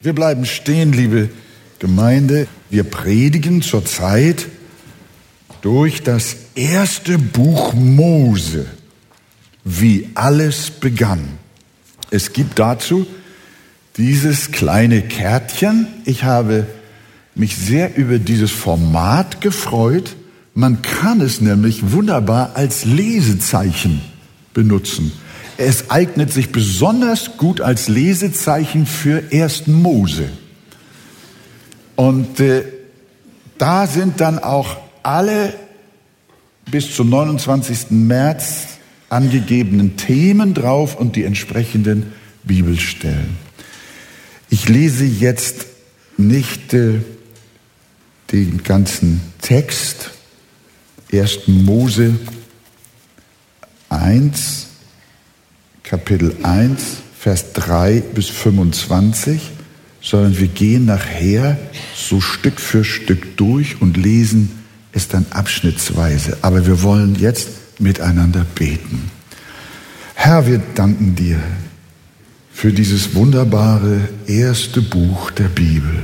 Wir bleiben stehen, liebe Gemeinde. Wir predigen zurzeit durch das erste Buch Mose, wie alles begann. Es gibt dazu dieses kleine Kärtchen. Ich habe mich sehr über dieses Format gefreut. Man kann es nämlich wunderbar als Lesezeichen benutzen. Es eignet sich besonders gut als Lesezeichen für 1. Mose. Und äh, da sind dann auch alle bis zum 29. März angegebenen Themen drauf und die entsprechenden Bibelstellen. Ich lese jetzt nicht äh, den ganzen Text, 1. Mose 1, Kapitel 1, Vers 3 bis 25, sondern wir gehen nachher so Stück für Stück durch und lesen es dann abschnittsweise. Aber wir wollen jetzt miteinander beten. Herr, wir danken dir für dieses wunderbare erste Buch der Bibel.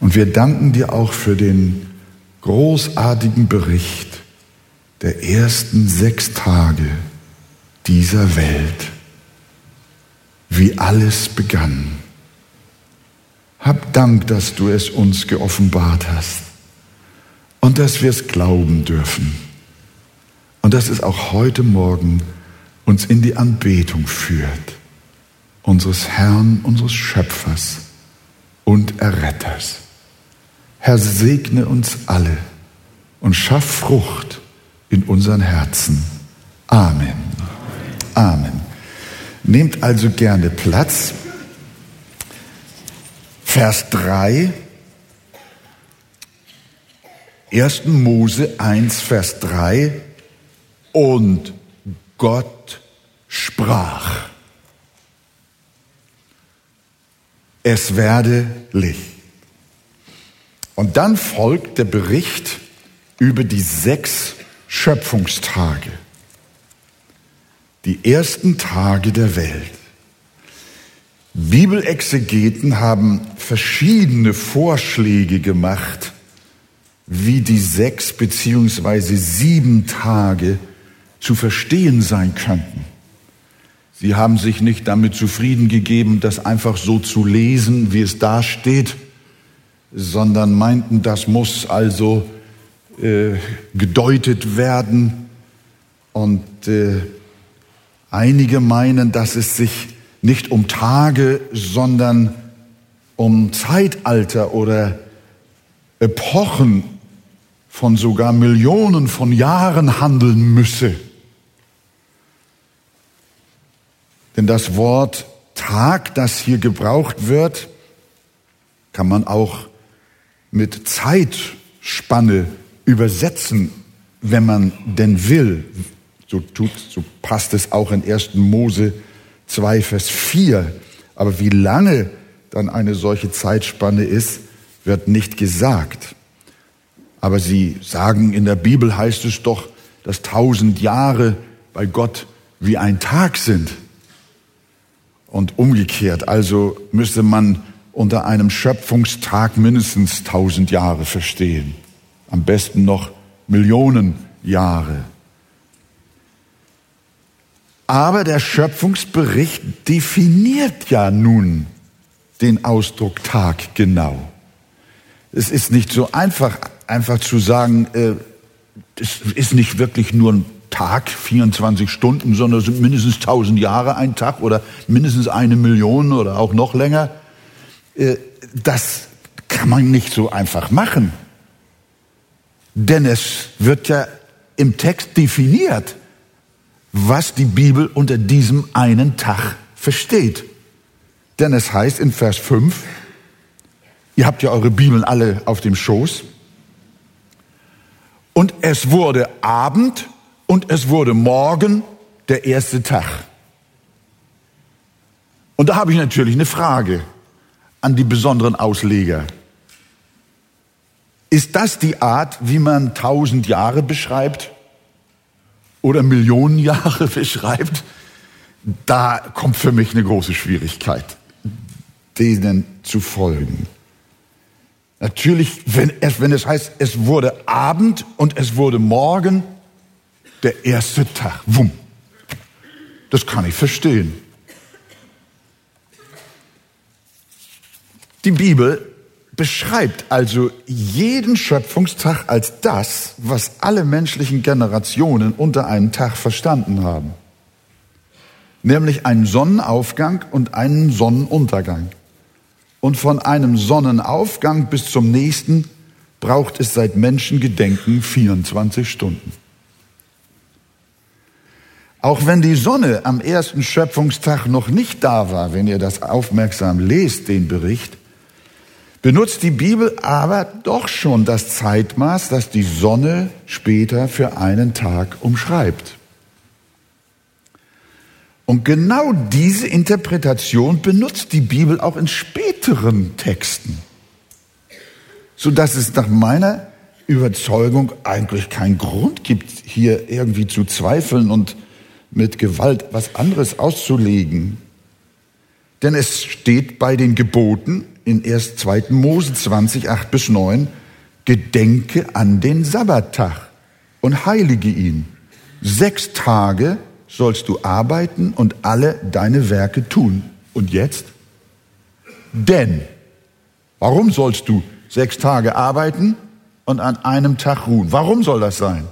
Und wir danken dir auch für den großartigen Bericht der ersten sechs Tage dieser Welt, wie alles begann. Hab Dank, dass du es uns geoffenbart hast und dass wir es glauben dürfen und dass es auch heute Morgen uns in die Anbetung führt, unseres Herrn, unseres Schöpfers und Erretters. Herr, segne uns alle und schaff Frucht in unseren Herzen. Amen. Amen. Nehmt also gerne Platz. Vers 3, 1. Mose 1, Vers 3. Und Gott sprach. Es werde Licht. Und dann folgt der Bericht über die sechs Schöpfungstage die ersten Tage der Welt. Bibelexegeten haben verschiedene Vorschläge gemacht, wie die sechs beziehungsweise sieben Tage zu verstehen sein könnten. Sie haben sich nicht damit zufrieden gegeben, das einfach so zu lesen, wie es da steht, sondern meinten, das muss also äh, gedeutet werden und äh, Einige meinen, dass es sich nicht um Tage, sondern um Zeitalter oder Epochen von sogar Millionen von Jahren handeln müsse. Denn das Wort Tag, das hier gebraucht wird, kann man auch mit Zeitspanne übersetzen, wenn man denn will so tut, so passt es auch in 1. Mose 2, Vers 4. Aber wie lange dann eine solche Zeitspanne ist, wird nicht gesagt. Aber sie sagen, in der Bibel heißt es doch, dass tausend Jahre bei Gott wie ein Tag sind. Und umgekehrt, also müsste man unter einem Schöpfungstag mindestens tausend Jahre verstehen. Am besten noch Millionen Jahre. Aber der Schöpfungsbericht definiert ja nun den Ausdruck Tag genau. Es ist nicht so einfach, einfach zu sagen, äh, es ist nicht wirklich nur ein Tag, 24 Stunden, sondern es sind mindestens 1000 Jahre ein Tag oder mindestens eine Million oder auch noch länger. Äh, das kann man nicht so einfach machen. Denn es wird ja im Text definiert was die Bibel unter diesem einen Tag versteht. Denn es heißt in Vers 5, ihr habt ja eure Bibeln alle auf dem Schoß, und es wurde Abend und es wurde Morgen der erste Tag. Und da habe ich natürlich eine Frage an die besonderen Ausleger. Ist das die Art, wie man tausend Jahre beschreibt? Oder Millionen Jahre beschreibt, da kommt für mich eine große Schwierigkeit. denen zu folgen. Natürlich, wenn es, wenn es heißt, es wurde Abend und es wurde Morgen, der erste Tag. Wumm. Das kann ich verstehen. Die Bibel beschreibt also jeden Schöpfungstag als das, was alle menschlichen Generationen unter einem Tag verstanden haben. Nämlich einen Sonnenaufgang und einen Sonnenuntergang. Und von einem Sonnenaufgang bis zum nächsten braucht es seit Menschengedenken 24 Stunden. Auch wenn die Sonne am ersten Schöpfungstag noch nicht da war, wenn ihr das aufmerksam lest, den Bericht, benutzt die Bibel aber doch schon das Zeitmaß, das die Sonne später für einen Tag umschreibt. Und genau diese Interpretation benutzt die Bibel auch in späteren Texten, so dass es nach meiner Überzeugung eigentlich keinen Grund gibt, hier irgendwie zu zweifeln und mit Gewalt was anderes auszulegen. Denn es steht bei den Geboten in 1. 2. Mose 20, 8 bis 9, Gedenke an den Sabbattag und heilige ihn. Sechs Tage sollst du arbeiten und alle deine Werke tun. Und jetzt? Denn, warum sollst du sechs Tage arbeiten und an einem Tag ruhen? Warum soll das sein?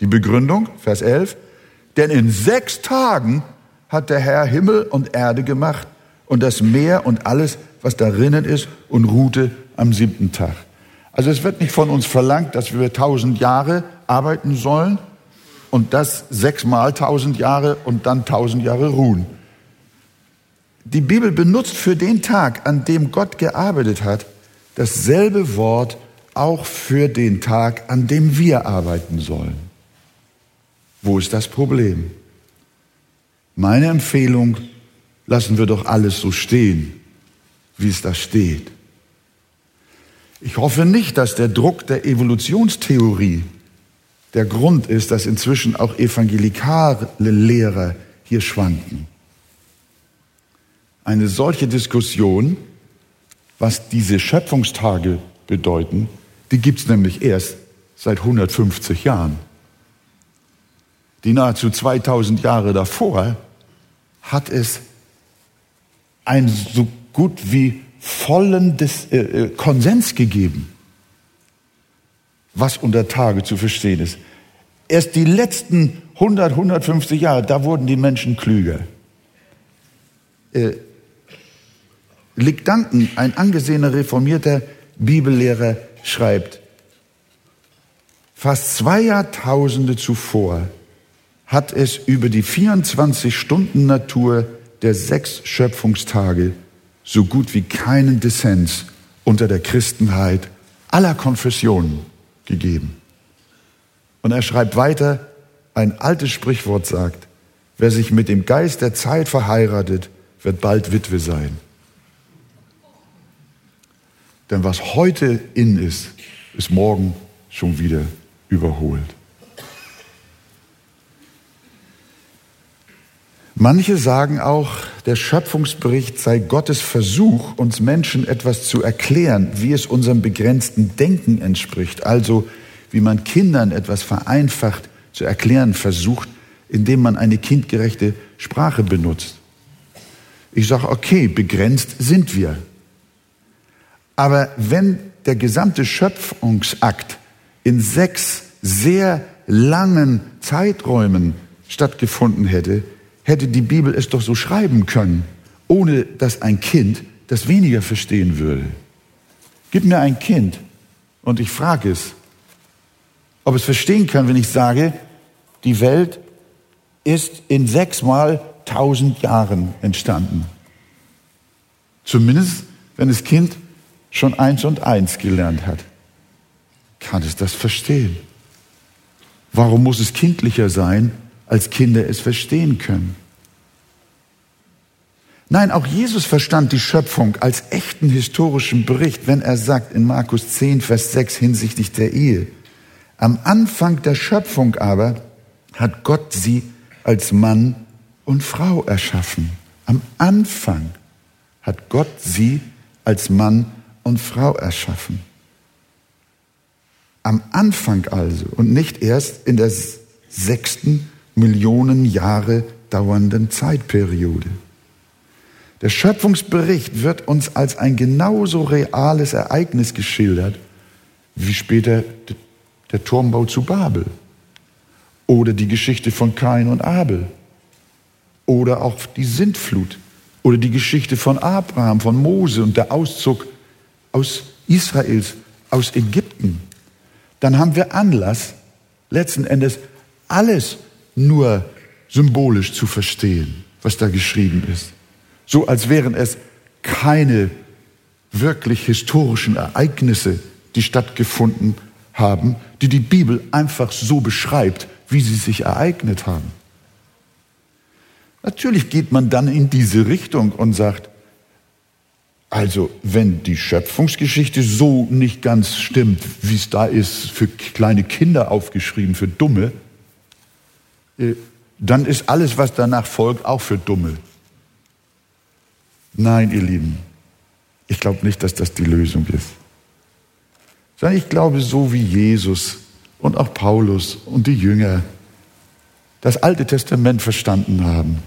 Die Begründung, Vers 11, denn in sechs Tagen hat der Herr Himmel und Erde gemacht und das Meer und alles, was darinnen ist, und ruhte am siebten Tag. Also es wird nicht von uns verlangt, dass wir tausend Jahre arbeiten sollen und das sechsmal tausend Jahre und dann tausend Jahre ruhen. Die Bibel benutzt für den Tag, an dem Gott gearbeitet hat, dasselbe Wort auch für den Tag, an dem wir arbeiten sollen. Wo ist das Problem? Meine Empfehlung, lassen wir doch alles so stehen, wie es da steht. Ich hoffe nicht, dass der Druck der Evolutionstheorie der Grund ist, dass inzwischen auch evangelikale Lehrer hier schwanken. Eine solche Diskussion, was diese Schöpfungstage bedeuten, die gibt es nämlich erst seit 150 Jahren die nahezu 2000 Jahre davor, hat es ein so gut wie vollen Des, äh, äh, Konsens gegeben, was unter Tage zu verstehen ist. Erst die letzten 100, 150 Jahre, da wurden die Menschen klüger. Äh, Lick Duncan, ein angesehener reformierter Bibellehrer, schreibt, fast zwei Jahrtausende zuvor hat es über die 24-Stunden-Natur der sechs Schöpfungstage so gut wie keinen Dissens unter der Christenheit aller Konfessionen gegeben. Und er schreibt weiter, ein altes Sprichwort sagt, wer sich mit dem Geist der Zeit verheiratet, wird bald Witwe sein. Denn was heute in ist, ist morgen schon wieder überholt. Manche sagen auch, der Schöpfungsbericht sei Gottes Versuch, uns Menschen etwas zu erklären, wie es unserem begrenzten Denken entspricht. Also wie man Kindern etwas vereinfacht zu erklären versucht, indem man eine kindgerechte Sprache benutzt. Ich sage, okay, begrenzt sind wir. Aber wenn der gesamte Schöpfungsakt in sechs sehr langen Zeiträumen stattgefunden hätte, hätte die Bibel es doch so schreiben können, ohne dass ein Kind das weniger verstehen würde. Gib mir ein Kind und ich frage es, ob es verstehen kann, wenn ich sage, die Welt ist in sechsmal tausend Jahren entstanden. Zumindest, wenn das Kind schon eins und eins gelernt hat. Kann es das verstehen? Warum muss es kindlicher sein, als Kinder es verstehen können? Nein, auch Jesus verstand die Schöpfung als echten historischen Bericht, wenn er sagt in Markus 10, Vers 6 hinsichtlich der Ehe. Am Anfang der Schöpfung aber hat Gott sie als Mann und Frau erschaffen. Am Anfang hat Gott sie als Mann und Frau erschaffen. Am Anfang also und nicht erst in der sechsten Millionen Jahre dauernden Zeitperiode. Der Schöpfungsbericht wird uns als ein genauso reales Ereignis geschildert wie später der Turmbau zu Babel oder die Geschichte von Kain und Abel oder auch die Sintflut oder die Geschichte von Abraham, von Mose und der Auszug aus Israels, aus Ägypten. Dann haben wir Anlass, letzten Endes alles nur symbolisch zu verstehen, was da geschrieben ist. So als wären es keine wirklich historischen Ereignisse, die stattgefunden haben, die die Bibel einfach so beschreibt, wie sie sich ereignet haben. Natürlich geht man dann in diese Richtung und sagt, also wenn die Schöpfungsgeschichte so nicht ganz stimmt, wie es da ist, für kleine Kinder aufgeschrieben, für Dumme, dann ist alles, was danach folgt, auch für Dumme. Nein, ihr Lieben, ich glaube nicht, dass das die Lösung ist. Sondern ich glaube, so wie Jesus und auch Paulus und die Jünger das Alte Testament verstanden haben,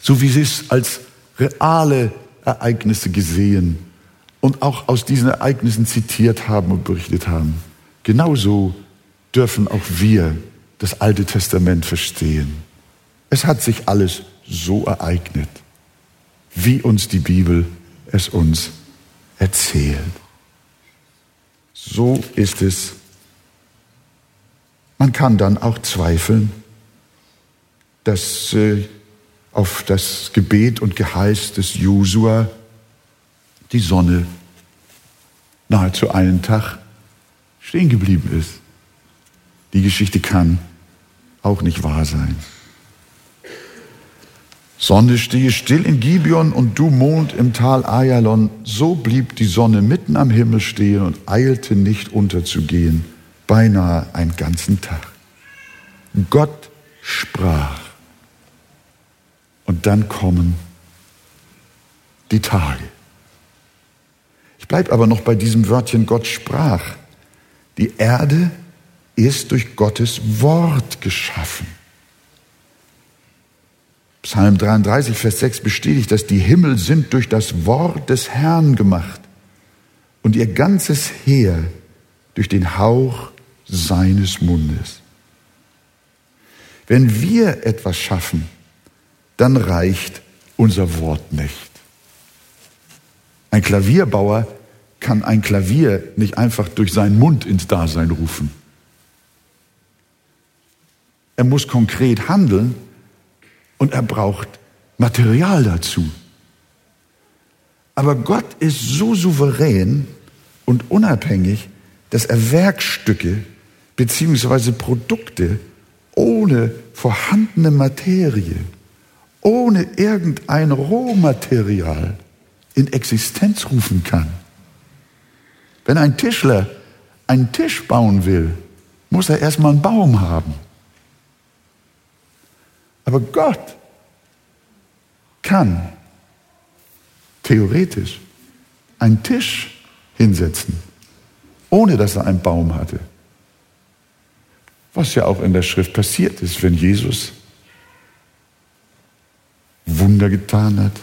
so wie sie es als reale Ereignisse gesehen und auch aus diesen Ereignissen zitiert haben und berichtet haben. Genauso dürfen auch wir das Alte Testament verstehen. Es hat sich alles so ereignet, wie uns die Bibel es uns erzählt. So ist es. Man kann dann auch zweifeln, dass äh, auf das Gebet und Geheiß des Josua die Sonne nahezu einen Tag stehen geblieben ist. Die Geschichte kann auch nicht wahr sein. Sonne stehe still in Gibeon und du Mond im Tal Ayalon. So blieb die Sonne mitten am Himmel stehen und eilte nicht unterzugehen, beinahe einen ganzen Tag. Gott sprach. Und dann kommen die Tage. Ich bleibe aber noch bei diesem Wörtchen Gott sprach. Die Erde ist durch Gottes Wort geschaffen. Psalm 33, Vers 6 bestätigt, dass die Himmel sind durch das Wort des Herrn gemacht und ihr ganzes Heer durch den Hauch seines Mundes. Wenn wir etwas schaffen, dann reicht unser Wort nicht. Ein Klavierbauer kann ein Klavier nicht einfach durch seinen Mund ins Dasein rufen. Er muss konkret handeln und er braucht Material dazu. Aber Gott ist so souverän und unabhängig, dass er Werkstücke beziehungsweise Produkte ohne vorhandene Materie ohne irgendein Rohmaterial in Existenz rufen kann. Wenn ein Tischler einen Tisch bauen will, muss er erstmal einen Baum haben. Aber Gott kann theoretisch einen Tisch hinsetzen, ohne dass er einen Baum hatte. Was ja auch in der Schrift passiert ist, wenn Jesus Wunder getan hat,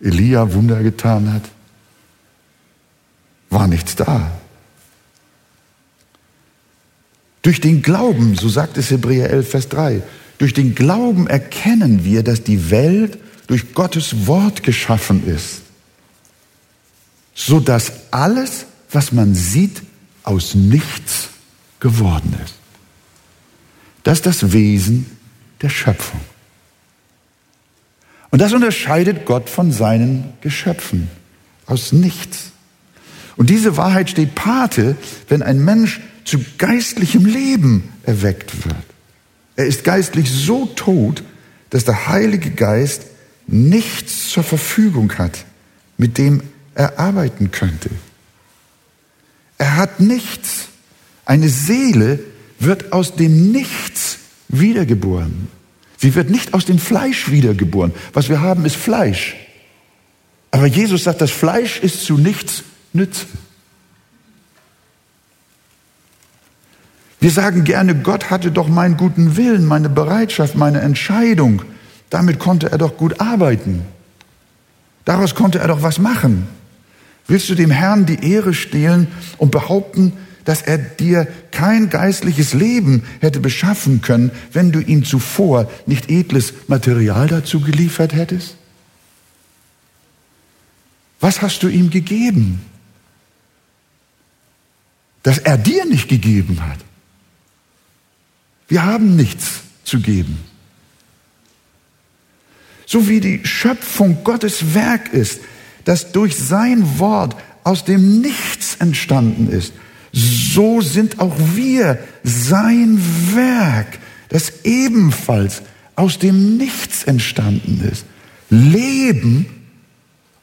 Elia Wunder getan hat, war nichts da. Durch den Glauben, so sagt es Hebräer 11, Vers 3, durch den Glauben erkennen wir, dass die Welt durch Gottes Wort geschaffen ist, so dass alles, was man sieht, aus nichts geworden ist. Das ist das Wesen der Schöpfung. Und das unterscheidet Gott von seinen Geschöpfen aus nichts. Und diese Wahrheit steht Pate, wenn ein Mensch zu geistlichem Leben erweckt wird. Er ist geistlich so tot, dass der Heilige Geist nichts zur Verfügung hat, mit dem er arbeiten könnte. Er hat nichts. Eine Seele wird aus dem Nichts wiedergeboren. Sie wird nicht aus dem Fleisch wiedergeboren. Was wir haben, ist Fleisch. Aber Jesus sagt, das Fleisch ist zu nichts nütze. Wir sagen gerne, Gott hatte doch meinen guten Willen, meine Bereitschaft, meine Entscheidung. Damit konnte er doch gut arbeiten. Daraus konnte er doch was machen. Willst du dem Herrn die Ehre stehlen und behaupten, dass er dir kein geistliches Leben hätte beschaffen können, wenn du ihm zuvor nicht edles Material dazu geliefert hättest? Was hast du ihm gegeben, das er dir nicht gegeben hat? Wir haben nichts zu geben. So wie die Schöpfung Gottes Werk ist, das durch sein Wort aus dem Nichts entstanden ist, so sind auch wir sein Werk, das ebenfalls aus dem Nichts entstanden ist. Leben,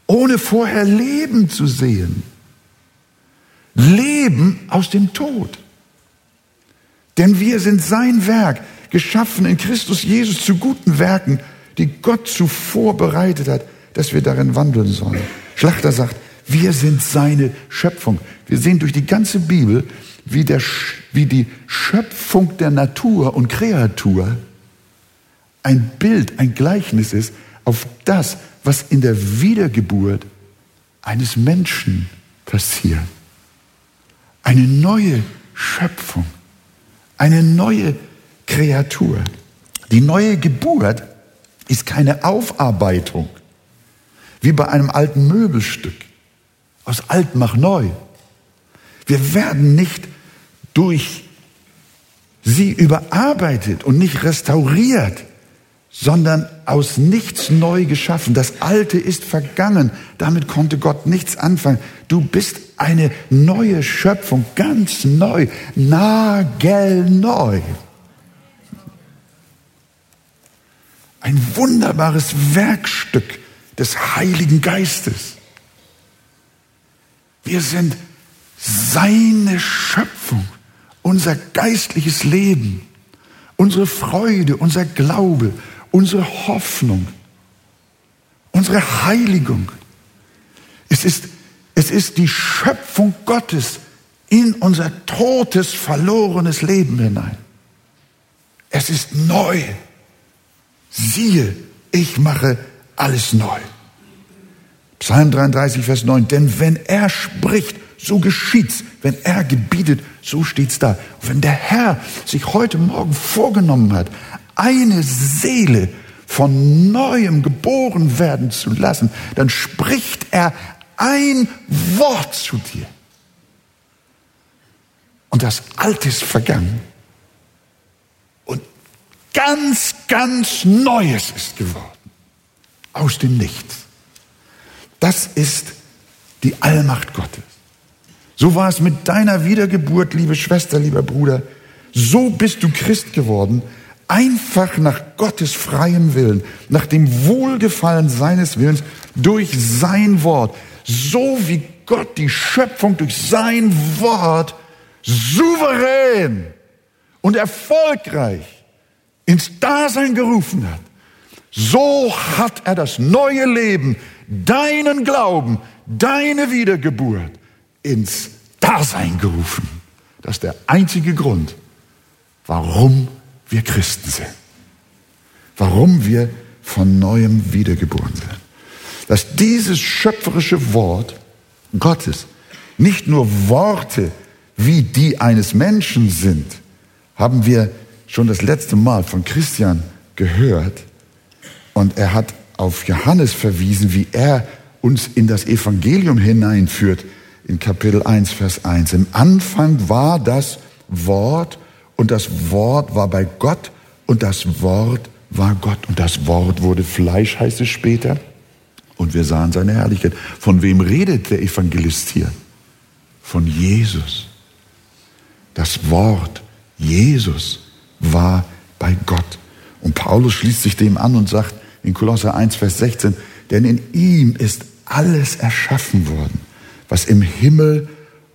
ohne vorher Leben zu sehen. Leben aus dem Tod. Denn wir sind sein Werk, geschaffen in Christus Jesus zu guten Werken, die Gott zuvor bereitet hat, dass wir darin wandeln sollen. Schlachter sagt, wir sind seine Schöpfung. Wir sehen durch die ganze Bibel, wie, der, wie die Schöpfung der Natur und Kreatur ein Bild, ein Gleichnis ist auf das, was in der Wiedergeburt eines Menschen passiert. Eine neue Schöpfung, eine neue Kreatur. Die neue Geburt ist keine Aufarbeitung, wie bei einem alten Möbelstück. Aus alt mach neu. Wir werden nicht durch sie überarbeitet und nicht restauriert, sondern aus nichts neu geschaffen. Das Alte ist vergangen. Damit konnte Gott nichts anfangen. Du bist eine neue Schöpfung, ganz neu, nagelneu. Ein wunderbares Werkstück des Heiligen Geistes. Wir sind seine Schöpfung, unser geistliches Leben, unsere Freude, unser Glaube, unsere Hoffnung, unsere Heiligung. Es ist, es ist die Schöpfung Gottes in unser totes, verlorenes Leben hinein. Es ist neu. Siehe, ich mache alles neu. Psalm 33, Vers 9. Denn wenn er spricht, so geschieht's. Wenn er gebietet, so steht's da. Wenn der Herr sich heute Morgen vorgenommen hat, eine Seele von neuem geboren werden zu lassen, dann spricht er ein Wort zu dir. Und das Alte ist vergangen. Und ganz, ganz Neues ist geworden. Aus dem Nichts. Das ist die Allmacht Gottes. So war es mit deiner Wiedergeburt, liebe Schwester, lieber Bruder. So bist du Christ geworden, einfach nach Gottes freiem Willen, nach dem Wohlgefallen seines Willens, durch sein Wort. So wie Gott die Schöpfung durch sein Wort souverän und erfolgreich ins Dasein gerufen hat. So hat er das neue Leben deinen Glauben, deine Wiedergeburt ins Dasein gerufen. Das ist der einzige Grund, warum wir Christen sind. Warum wir von neuem wiedergeboren sind. Dass dieses schöpferische Wort Gottes nicht nur Worte wie die eines Menschen sind, haben wir schon das letzte Mal von Christian gehört. Und er hat auf Johannes verwiesen, wie er uns in das Evangelium hineinführt, in Kapitel 1, Vers 1. Im Anfang war das Wort und das Wort war bei Gott und das Wort war Gott und das Wort wurde Fleisch, heißt es später. Und wir sahen seine Herrlichkeit. Von wem redet der Evangelist hier? Von Jesus. Das Wort, Jesus, war bei Gott. Und Paulus schließt sich dem an und sagt, in Kolosser 1, Vers 16, denn in ihm ist alles erschaffen worden, was im Himmel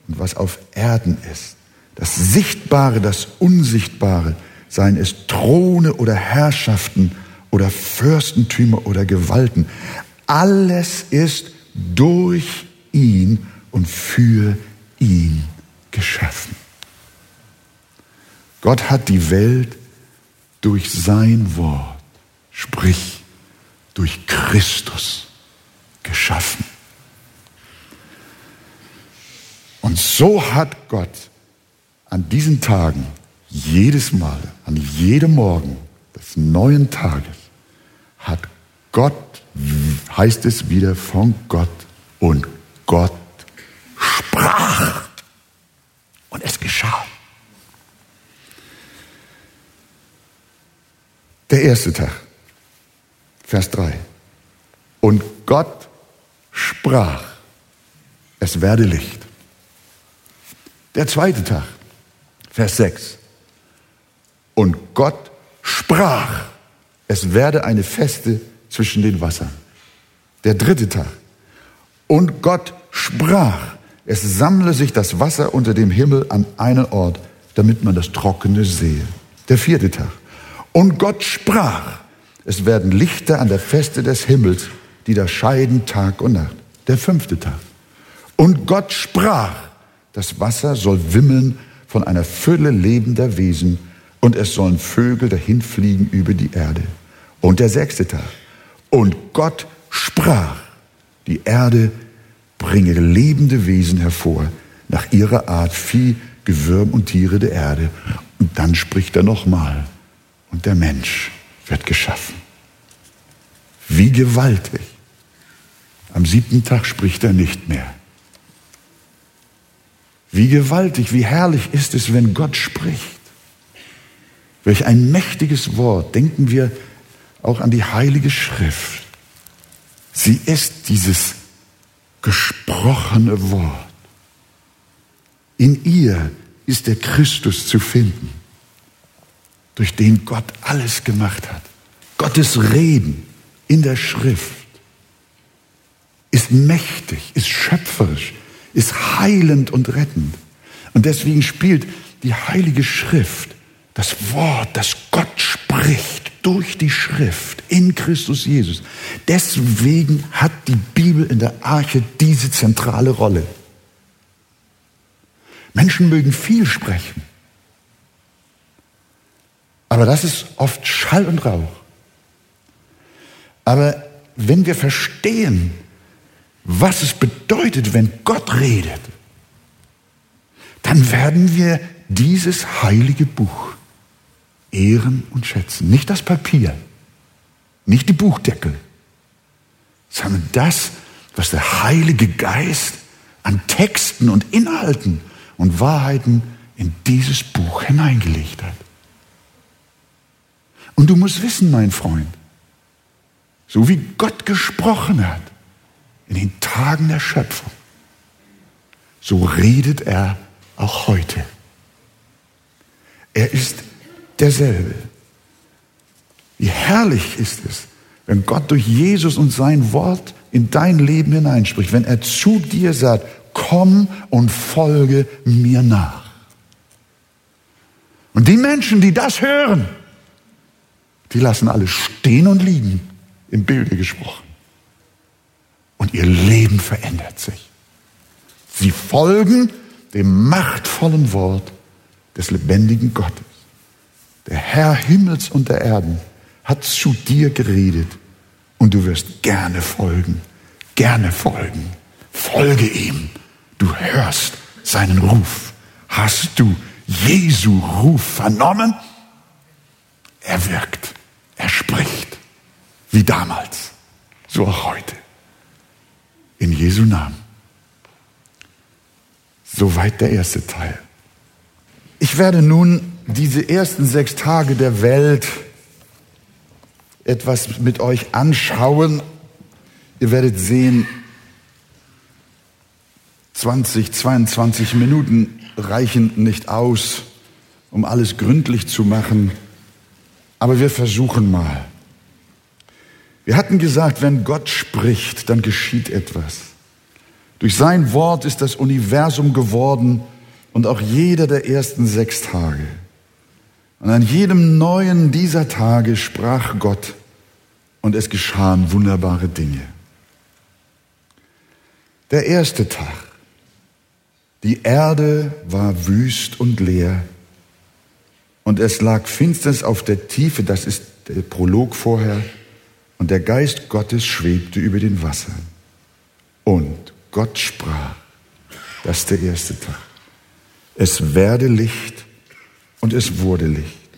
und was auf Erden ist. Das Sichtbare, das Unsichtbare, seien es Throne oder Herrschaften oder Fürstentümer oder Gewalten. Alles ist durch ihn und für ihn geschaffen. Gott hat die Welt durch sein Wort, sprich durch Christus geschaffen. Und so hat Gott an diesen Tagen jedes Mal, an jedem Morgen des neuen Tages, hat Gott, heißt es wieder von Gott, und Gott sprach. Und es geschah. Der erste Tag, Vers 3. Und Gott sprach, es werde Licht. Der zweite Tag, Vers 6. Und Gott sprach, es werde eine Feste zwischen den Wassern. Der dritte Tag. Und Gott sprach, es sammle sich das Wasser unter dem Himmel an einen Ort, damit man das Trockene sehe. Der vierte Tag. Und Gott sprach, es werden Lichter an der Feste des Himmels, die da scheiden Tag und Nacht. Der fünfte Tag. Und Gott sprach, das Wasser soll wimmeln von einer Fülle lebender Wesen und es sollen Vögel dahinfliegen über die Erde. Und der sechste Tag. Und Gott sprach, die Erde bringe lebende Wesen hervor, nach ihrer Art Vieh, Gewürm und Tiere der Erde. Und dann spricht er nochmal. Und der Mensch wird geschaffen. Wie gewaltig. Am siebten Tag spricht er nicht mehr. Wie gewaltig, wie herrlich ist es, wenn Gott spricht. Welch ein mächtiges Wort. Denken wir auch an die Heilige Schrift. Sie ist dieses gesprochene Wort. In ihr ist der Christus zu finden, durch den Gott alles gemacht hat. Gottes Reden in der Schrift ist mächtig, ist schöpferisch, ist heilend und rettend. Und deswegen spielt die Heilige Schrift, das Wort, das Gott spricht durch die Schrift in Christus Jesus. Deswegen hat die Bibel in der Arche diese zentrale Rolle. Menschen mögen viel sprechen, aber das ist oft Schall und Rauch. Aber wenn wir verstehen, was es bedeutet, wenn Gott redet, dann werden wir dieses heilige Buch ehren und schätzen. Nicht das Papier, nicht die Buchdeckel, sondern das, was der Heilige Geist an Texten und Inhalten und Wahrheiten in dieses Buch hineingelegt hat. Und du musst wissen, mein Freund, so wie Gott gesprochen hat, in den Tagen der Schöpfung, so redet er auch heute. Er ist derselbe. Wie herrlich ist es, wenn Gott durch Jesus und sein Wort in dein Leben hineinspricht, wenn er zu dir sagt, komm und folge mir nach. Und die Menschen, die das hören, die lassen alles stehen und liegen, im Bilde gesprochen und ihr Leben verändert sich. Sie folgen dem machtvollen Wort des lebendigen Gottes. Der Herr Himmels und der Erden hat zu dir geredet und du wirst gerne folgen, gerne folgen. Folge ihm. Du hörst seinen Ruf. Hast du Jesu Ruf vernommen? Er wirkt, er spricht, wie damals, so auch heute. In Jesu Namen. Soweit der erste Teil. Ich werde nun diese ersten sechs Tage der Welt etwas mit euch anschauen. Ihr werdet sehen, 20, 22 Minuten reichen nicht aus, um alles gründlich zu machen, aber wir versuchen mal. Wir hatten gesagt, wenn Gott spricht, dann geschieht etwas. Durch sein Wort ist das Universum geworden und auch jeder der ersten sechs Tage. Und an jedem neuen dieser Tage sprach Gott und es geschahen wunderbare Dinge. Der erste Tag. Die Erde war wüst und leer. Und es lag Finsternis auf der Tiefe, das ist der Prolog vorher. Und der Geist Gottes schwebte über den Wassern. Und Gott sprach, das ist der erste Tag. Es werde Licht und es wurde Licht.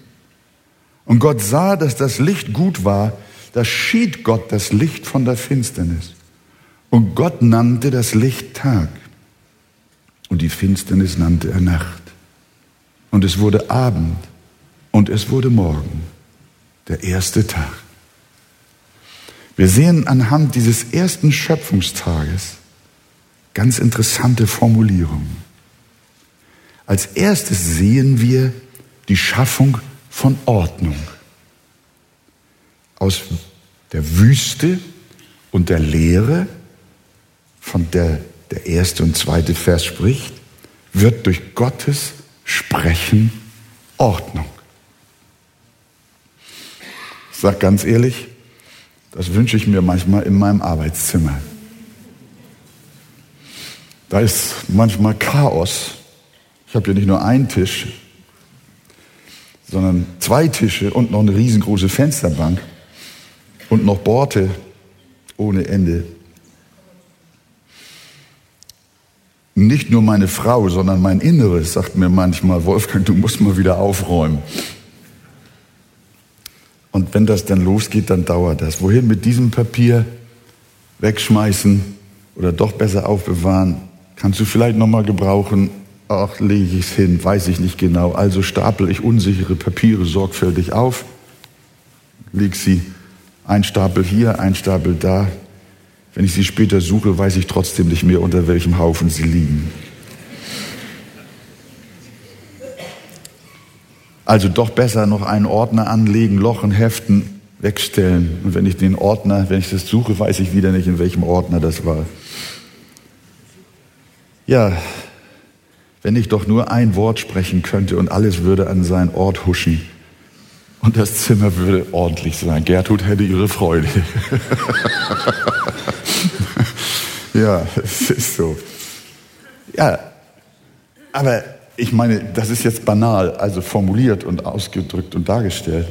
Und Gott sah, dass das Licht gut war, da schied Gott das Licht von der Finsternis. Und Gott nannte das Licht Tag und die Finsternis nannte er Nacht. Und es wurde Abend und es wurde Morgen, der erste Tag. Wir sehen anhand dieses ersten Schöpfungstages ganz interessante Formulierungen. Als erstes sehen wir die Schaffung von Ordnung. Aus der Wüste und der Leere, von der der erste und zweite Vers spricht, wird durch Gottes Sprechen Ordnung. Ich sage ganz ehrlich, das wünsche ich mir manchmal in meinem Arbeitszimmer. Da ist manchmal Chaos. Ich habe ja nicht nur einen Tisch, sondern zwei Tische und noch eine riesengroße Fensterbank und noch Borte ohne Ende. Nicht nur meine Frau, sondern mein Inneres sagt mir manchmal, Wolfgang, du musst mal wieder aufräumen. Und wenn das dann losgeht, dann dauert das. Wohin mit diesem Papier? Wegschmeißen oder doch besser aufbewahren? Kannst du vielleicht nochmal gebrauchen? Ach, lege ich es hin, weiß ich nicht genau. Also stapel ich unsichere Papiere sorgfältig auf, leg sie ein Stapel hier, ein Stapel da. Wenn ich sie später suche, weiß ich trotzdem nicht mehr, unter welchem Haufen sie liegen. Also doch besser noch einen Ordner anlegen, Lochen, heften, wegstellen. Und wenn ich den Ordner, wenn ich das suche, weiß ich wieder nicht, in welchem Ordner das war. Ja, wenn ich doch nur ein Wort sprechen könnte und alles würde an seinen Ort huschen und das Zimmer würde ordentlich sein. Gertrud hätte ihre Freude. ja, es ist so. Ja, aber ich meine, das ist jetzt banal, also formuliert und ausgedrückt und dargestellt.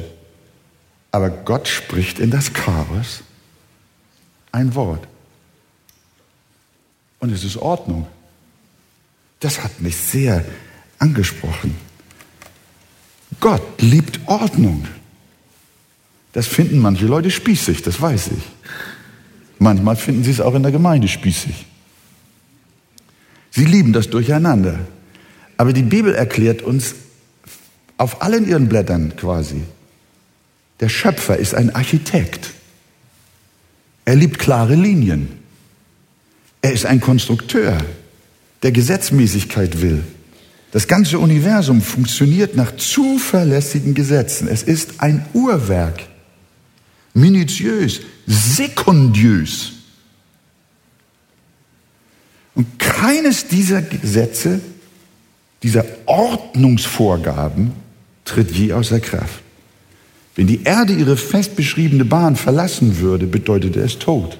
Aber Gott spricht in das Chaos ein Wort. Und es ist Ordnung. Das hat mich sehr angesprochen. Gott liebt Ordnung. Das finden manche Leute spießig, das weiß ich. Manchmal finden sie es auch in der Gemeinde spießig. Sie lieben das Durcheinander. Aber die Bibel erklärt uns auf allen ihren Blättern quasi, der Schöpfer ist ein Architekt. Er liebt klare Linien. Er ist ein Konstrukteur, der Gesetzmäßigkeit will. Das ganze Universum funktioniert nach zuverlässigen Gesetzen. Es ist ein Uhrwerk. Minutiös, sekundiös. Und keines dieser Gesetze dieser Ordnungsvorgaben tritt je außer Kraft. Wenn die Erde ihre fest beschriebene Bahn verlassen würde, bedeutete es Tod.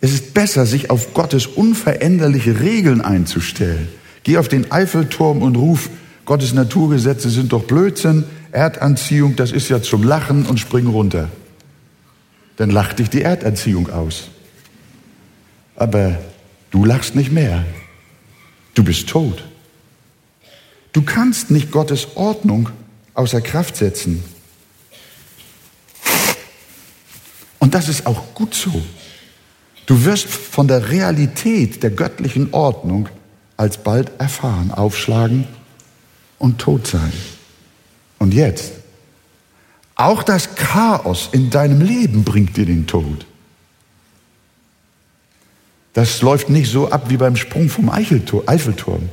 Es ist besser, sich auf Gottes unveränderliche Regeln einzustellen. Geh auf den Eiffelturm und ruf, Gottes Naturgesetze sind doch Blödsinn, Erdanziehung, das ist ja zum Lachen und spring runter. Dann lacht dich die Erdanziehung aus. Aber du lachst nicht mehr. Du bist tot. Du kannst nicht Gottes Ordnung außer Kraft setzen. Und das ist auch gut so. Du wirst von der Realität der göttlichen Ordnung alsbald erfahren, aufschlagen und tot sein. Und jetzt, auch das Chaos in deinem Leben bringt dir den Tod. Das läuft nicht so ab wie beim Sprung vom Eiffelturm.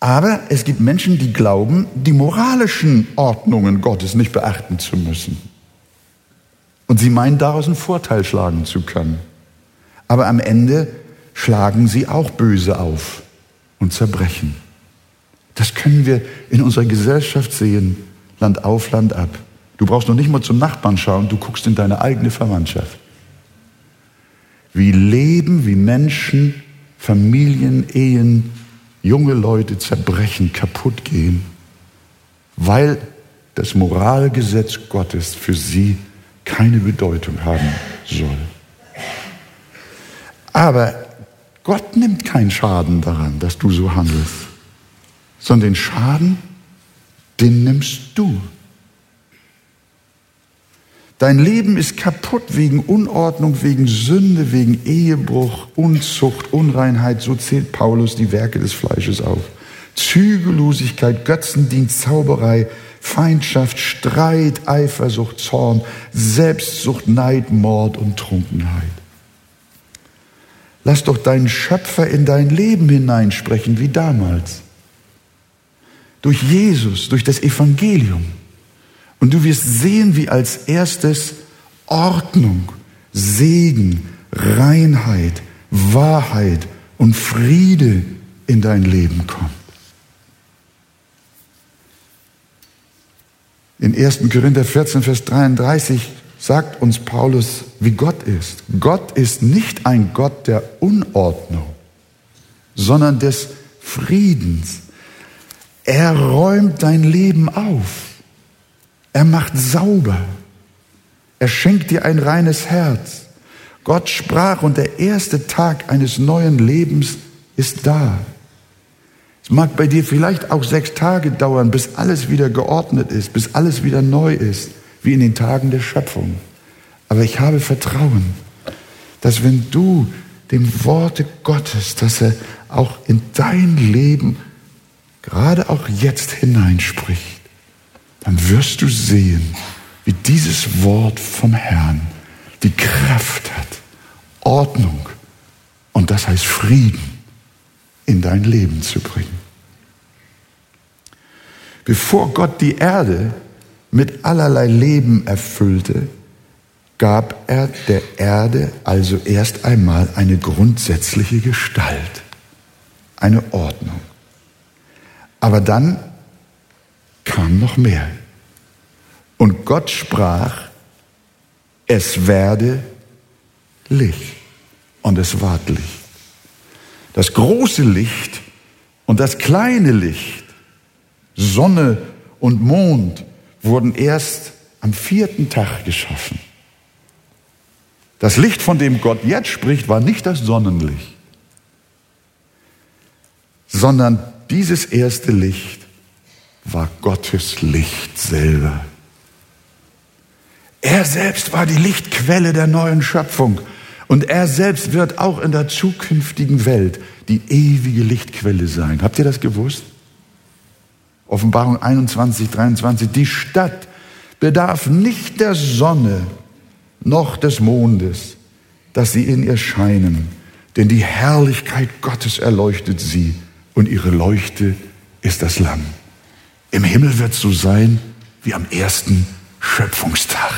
Aber es gibt Menschen, die glauben, die moralischen Ordnungen Gottes nicht beachten zu müssen. Und sie meinen daraus einen Vorteil schlagen zu können. Aber am Ende schlagen sie auch böse auf und zerbrechen. Das können wir in unserer Gesellschaft sehen, Land auf, Land ab. Du brauchst noch nicht mal zum Nachbarn schauen, du guckst in deine eigene Verwandtschaft. Wie Leben, wie Menschen, Familien, Ehen, junge Leute zerbrechen, kaputt gehen, weil das Moralgesetz Gottes für sie keine Bedeutung haben soll. Aber Gott nimmt keinen Schaden daran, dass du so handelst, sondern den Schaden, den nimmst du. Dein Leben ist kaputt wegen Unordnung, wegen Sünde, wegen Ehebruch, Unzucht, Unreinheit. So zählt Paulus die Werke des Fleisches auf. Zügellosigkeit, Götzendienst, Zauberei, Feindschaft, Streit, Eifersucht, Zorn, Selbstsucht, Neid, Mord und Trunkenheit. Lass doch deinen Schöpfer in dein Leben hineinsprechen, wie damals. Durch Jesus, durch das Evangelium. Und du wirst sehen, wie als erstes Ordnung, Segen, Reinheit, Wahrheit und Friede in dein Leben kommt. In 1. Korinther 14, Vers 33 sagt uns Paulus, wie Gott ist. Gott ist nicht ein Gott der Unordnung, sondern des Friedens. Er räumt dein Leben auf. Er macht sauber. Er schenkt dir ein reines Herz. Gott sprach und der erste Tag eines neuen Lebens ist da. Es mag bei dir vielleicht auch sechs Tage dauern, bis alles wieder geordnet ist, bis alles wieder neu ist, wie in den Tagen der Schöpfung. Aber ich habe Vertrauen, dass wenn du dem Worte Gottes, dass er auch in dein Leben gerade auch jetzt hineinspricht, dann wirst du sehen, wie dieses Wort vom Herrn die Kraft hat, Ordnung und das heißt Frieden in dein Leben zu bringen. Bevor Gott die Erde mit allerlei Leben erfüllte, gab er der Erde also erst einmal eine grundsätzliche Gestalt, eine Ordnung. Aber dann kam noch mehr. Und Gott sprach, es werde Licht. Und es ward Licht. Das große Licht und das kleine Licht, Sonne und Mond, wurden erst am vierten Tag geschaffen. Das Licht, von dem Gott jetzt spricht, war nicht das Sonnenlicht, sondern dieses erste Licht war Gottes Licht selber. Er selbst war die Lichtquelle der neuen Schöpfung. Und er selbst wird auch in der zukünftigen Welt die ewige Lichtquelle sein. Habt ihr das gewusst? Offenbarung 21, 23. Die Stadt bedarf nicht der Sonne noch des Mondes, dass sie in ihr scheinen, denn die Herrlichkeit Gottes erleuchtet sie und ihre Leuchte ist das Lamm. Im Himmel wird es so sein wie am ersten Schöpfungstag.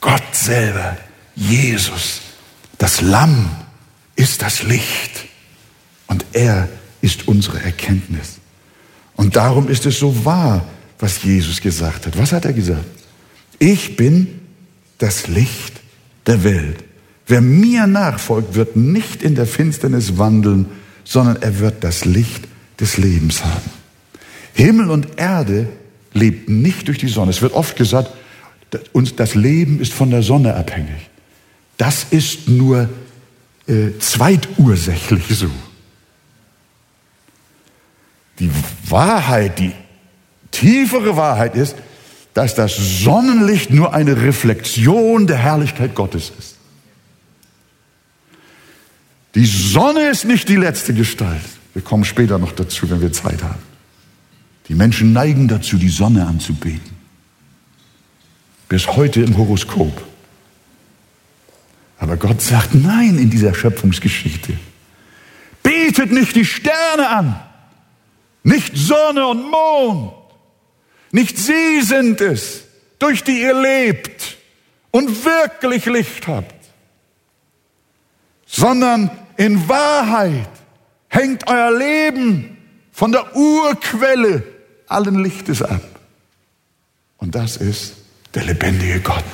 Gott selber, Jesus, das Lamm ist das Licht und er ist unsere Erkenntnis. Und darum ist es so wahr, was Jesus gesagt hat. Was hat er gesagt? Ich bin das Licht der Welt. Wer mir nachfolgt, wird nicht in der Finsternis wandeln, sondern er wird das Licht des Lebens haben. Himmel und Erde lebten nicht durch die Sonne. Es wird oft gesagt, uns das Leben ist von der Sonne abhängig. Das ist nur äh, zweitursächlich so. Die Wahrheit, die tiefere Wahrheit ist, dass das Sonnenlicht nur eine Reflexion der Herrlichkeit Gottes ist. Die Sonne ist nicht die letzte Gestalt. Wir kommen später noch dazu, wenn wir Zeit haben. Die Menschen neigen dazu, die Sonne anzubeten. Bis heute im Horoskop. Aber Gott sagt nein in dieser Schöpfungsgeschichte. Betet nicht die Sterne an, nicht Sonne und Mond, nicht sie sind es, durch die ihr lebt und wirklich Licht habt, sondern in Wahrheit hängt euer Leben von der Urquelle allen Lichtes ab. Und das ist der lebendige Gott.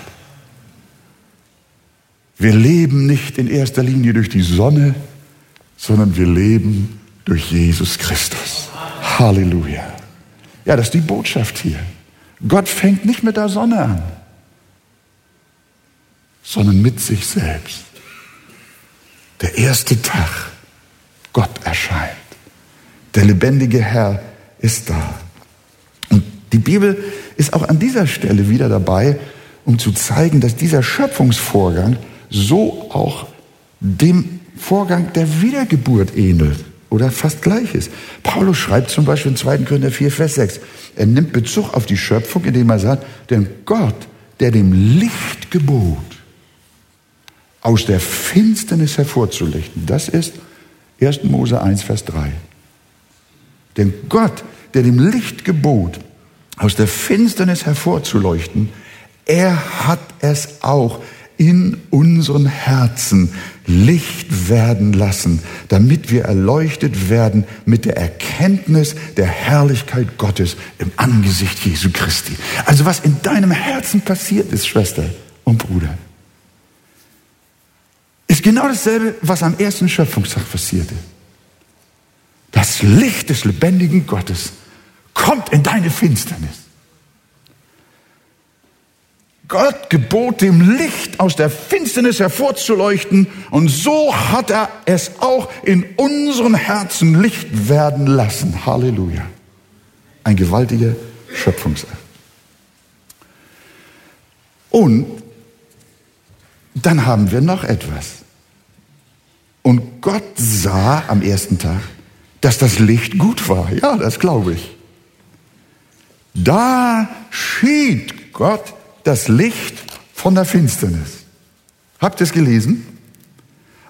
Wir leben nicht in erster Linie durch die Sonne, sondern wir leben durch Jesus Christus. Halleluja. Ja, das ist die Botschaft hier. Gott fängt nicht mit der Sonne an, sondern mit sich selbst. Der erste Tag, Gott erscheint. Der lebendige Herr ist da. Die Bibel ist auch an dieser Stelle wieder dabei, um zu zeigen, dass dieser Schöpfungsvorgang so auch dem Vorgang der Wiedergeburt ähnelt oder fast gleich ist. Paulus schreibt zum Beispiel in 2. Korinther 4, Vers 6, er nimmt Bezug auf die Schöpfung, indem er sagt, denn Gott, der dem Licht gebot, aus der Finsternis hervorzuleuchten, das ist 1. Mose 1, Vers 3. Denn Gott, der dem Licht gebot, aus der Finsternis hervorzuleuchten, er hat es auch in unseren Herzen Licht werden lassen, damit wir erleuchtet werden mit der Erkenntnis der Herrlichkeit Gottes im Angesicht Jesu Christi. Also was in deinem Herzen passiert ist, Schwester und Bruder, ist genau dasselbe, was am ersten Schöpfungstag passierte. Das Licht des lebendigen Gottes kommt in deine Finsternis. Gott gebot dem Licht aus der Finsternis hervorzuleuchten und so hat er es auch in unseren Herzen Licht werden lassen. Halleluja. Ein gewaltiger Schöpfungsakt. Und dann haben wir noch etwas. Und Gott sah am ersten Tag, dass das Licht gut war. Ja, das glaube ich. Da schied Gott das Licht von der Finsternis. Habt ihr es gelesen?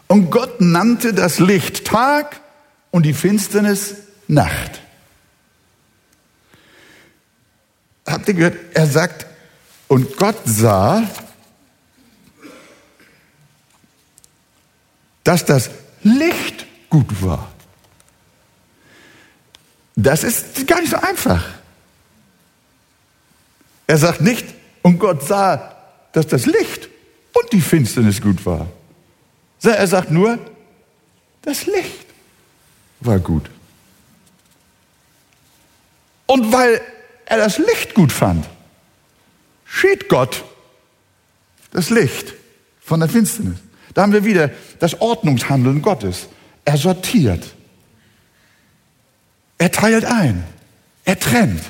Und Gott nannte das Licht Tag und die Finsternis Nacht. Habt ihr gehört? Er sagt, und Gott sah, dass das Licht gut war. Das ist gar nicht so einfach. Er sagt nicht, und Gott sah, dass das Licht und die Finsternis gut war. Er sagt nur, das Licht war gut. Und weil er das Licht gut fand, schied Gott das Licht von der Finsternis. Da haben wir wieder das Ordnungshandeln Gottes. Er sortiert. Er teilt ein. Er trennt.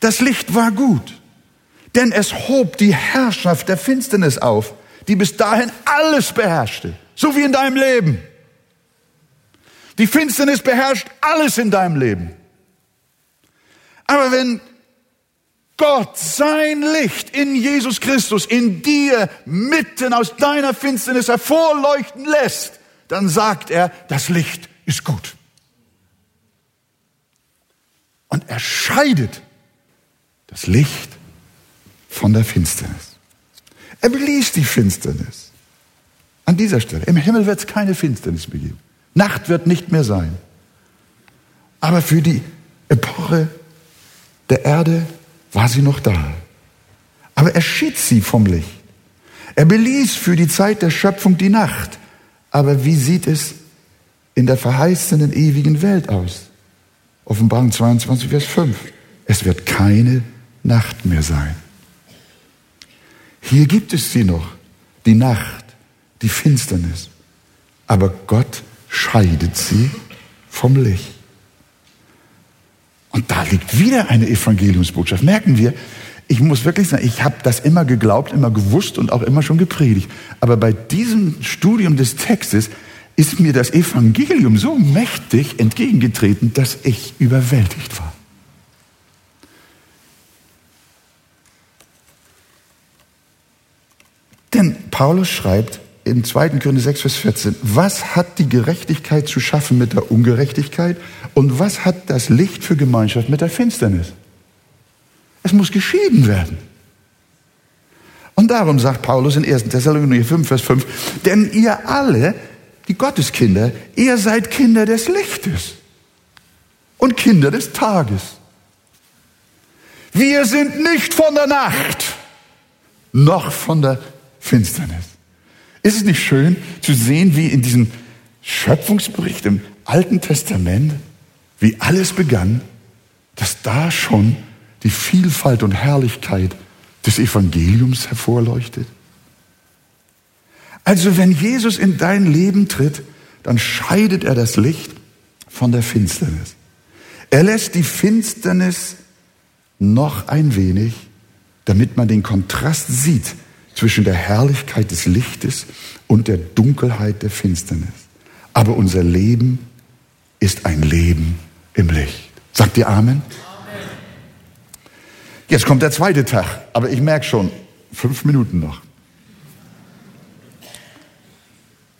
Das Licht war gut, denn es hob die Herrschaft der Finsternis auf, die bis dahin alles beherrschte, so wie in deinem Leben. Die Finsternis beherrscht alles in deinem Leben. Aber wenn Gott sein Licht in Jesus Christus in dir mitten aus deiner Finsternis hervorleuchten lässt, dann sagt er, das Licht ist gut. Und er scheidet das Licht von der Finsternis. Er beließ die Finsternis. An dieser Stelle. Im Himmel wird es keine Finsternis mehr geben. Nacht wird nicht mehr sein. Aber für die Epoche der Erde war sie noch da. Aber er schied sie vom Licht. Er beließ für die Zeit der Schöpfung die Nacht. Aber wie sieht es in der verheißenen ewigen Welt aus? Offenbarung 22, Vers 5. Es wird keine Nacht mehr sein. Hier gibt es sie noch, die Nacht, die Finsternis. Aber Gott scheidet sie vom Licht. Und da liegt wieder eine Evangeliumsbotschaft. Merken wir, ich muss wirklich sagen, ich habe das immer geglaubt, immer gewusst und auch immer schon gepredigt. Aber bei diesem Studium des Textes ist mir das Evangelium so mächtig entgegengetreten, dass ich überwältigt war. Denn Paulus schreibt in 2. Korinther 6, Vers 14, was hat die Gerechtigkeit zu schaffen mit der Ungerechtigkeit und was hat das Licht für Gemeinschaft mit der Finsternis? Es muss geschieden werden. Und darum sagt Paulus in 1. Thessalonicher 5, Vers 5, denn ihr alle, die Gotteskinder, ihr seid Kinder des Lichtes und Kinder des Tages. Wir sind nicht von der Nacht, noch von der Finsternis. Ist es nicht schön zu sehen, wie in diesem Schöpfungsbericht im Alten Testament, wie alles begann, dass da schon die Vielfalt und Herrlichkeit des Evangeliums hervorleuchtet? Also wenn Jesus in dein Leben tritt, dann scheidet er das Licht von der Finsternis. Er lässt die Finsternis noch ein wenig, damit man den Kontrast sieht zwischen der Herrlichkeit des Lichtes und der Dunkelheit der Finsternis. Aber unser Leben ist ein Leben im Licht. Sagt ihr Amen? Jetzt kommt der zweite Tag, aber ich merke schon, fünf Minuten noch.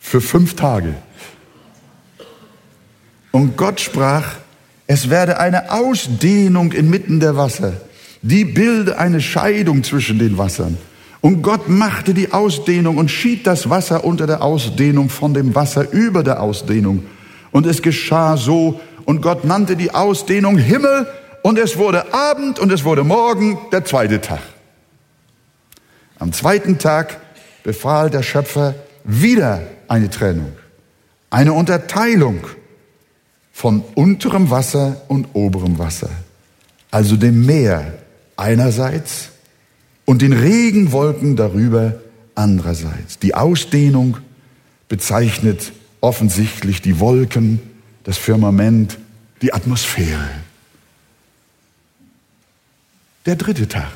Für fünf Tage. Und Gott sprach, es werde eine Ausdehnung inmitten der Wasser. Die bilde eine Scheidung zwischen den Wassern. Und Gott machte die Ausdehnung und schied das Wasser unter der Ausdehnung von dem Wasser über der Ausdehnung. Und es geschah so. Und Gott nannte die Ausdehnung Himmel. Und es wurde Abend und es wurde Morgen, der zweite Tag. Am zweiten Tag befahl der Schöpfer wieder eine Trennung, eine Unterteilung von unterem Wasser und oberem Wasser, also dem Meer einerseits und den Regenwolken darüber andererseits. Die Ausdehnung bezeichnet offensichtlich die Wolken, das Firmament, die Atmosphäre. Der dritte Tag.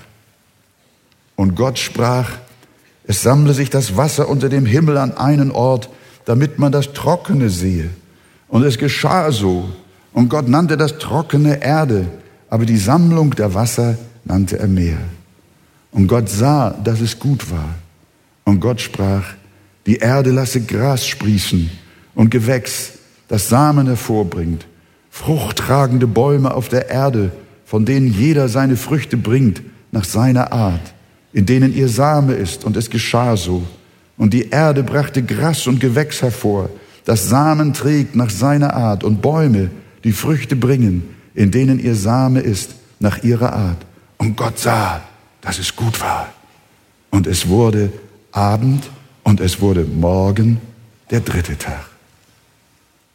Und Gott sprach, es sammle sich das Wasser unter dem Himmel an einen Ort, damit man das Trockene sehe. Und es geschah so. Und Gott nannte das Trockene Erde, aber die Sammlung der Wasser nannte er Meer. Und Gott sah, dass es gut war. Und Gott sprach, die Erde lasse Gras sprießen und Gewächs, das Samen hervorbringt, fruchttragende Bäume auf der Erde, von denen jeder seine Früchte bringt nach seiner Art, in denen ihr Same ist. Und es geschah so. Und die Erde brachte Gras und Gewächs hervor, das Samen trägt nach seiner Art, und Bäume, die Früchte bringen, in denen ihr Same ist, nach ihrer Art. Und Gott sah, dass es gut war. Und es wurde Abend und es wurde Morgen, der dritte Tag.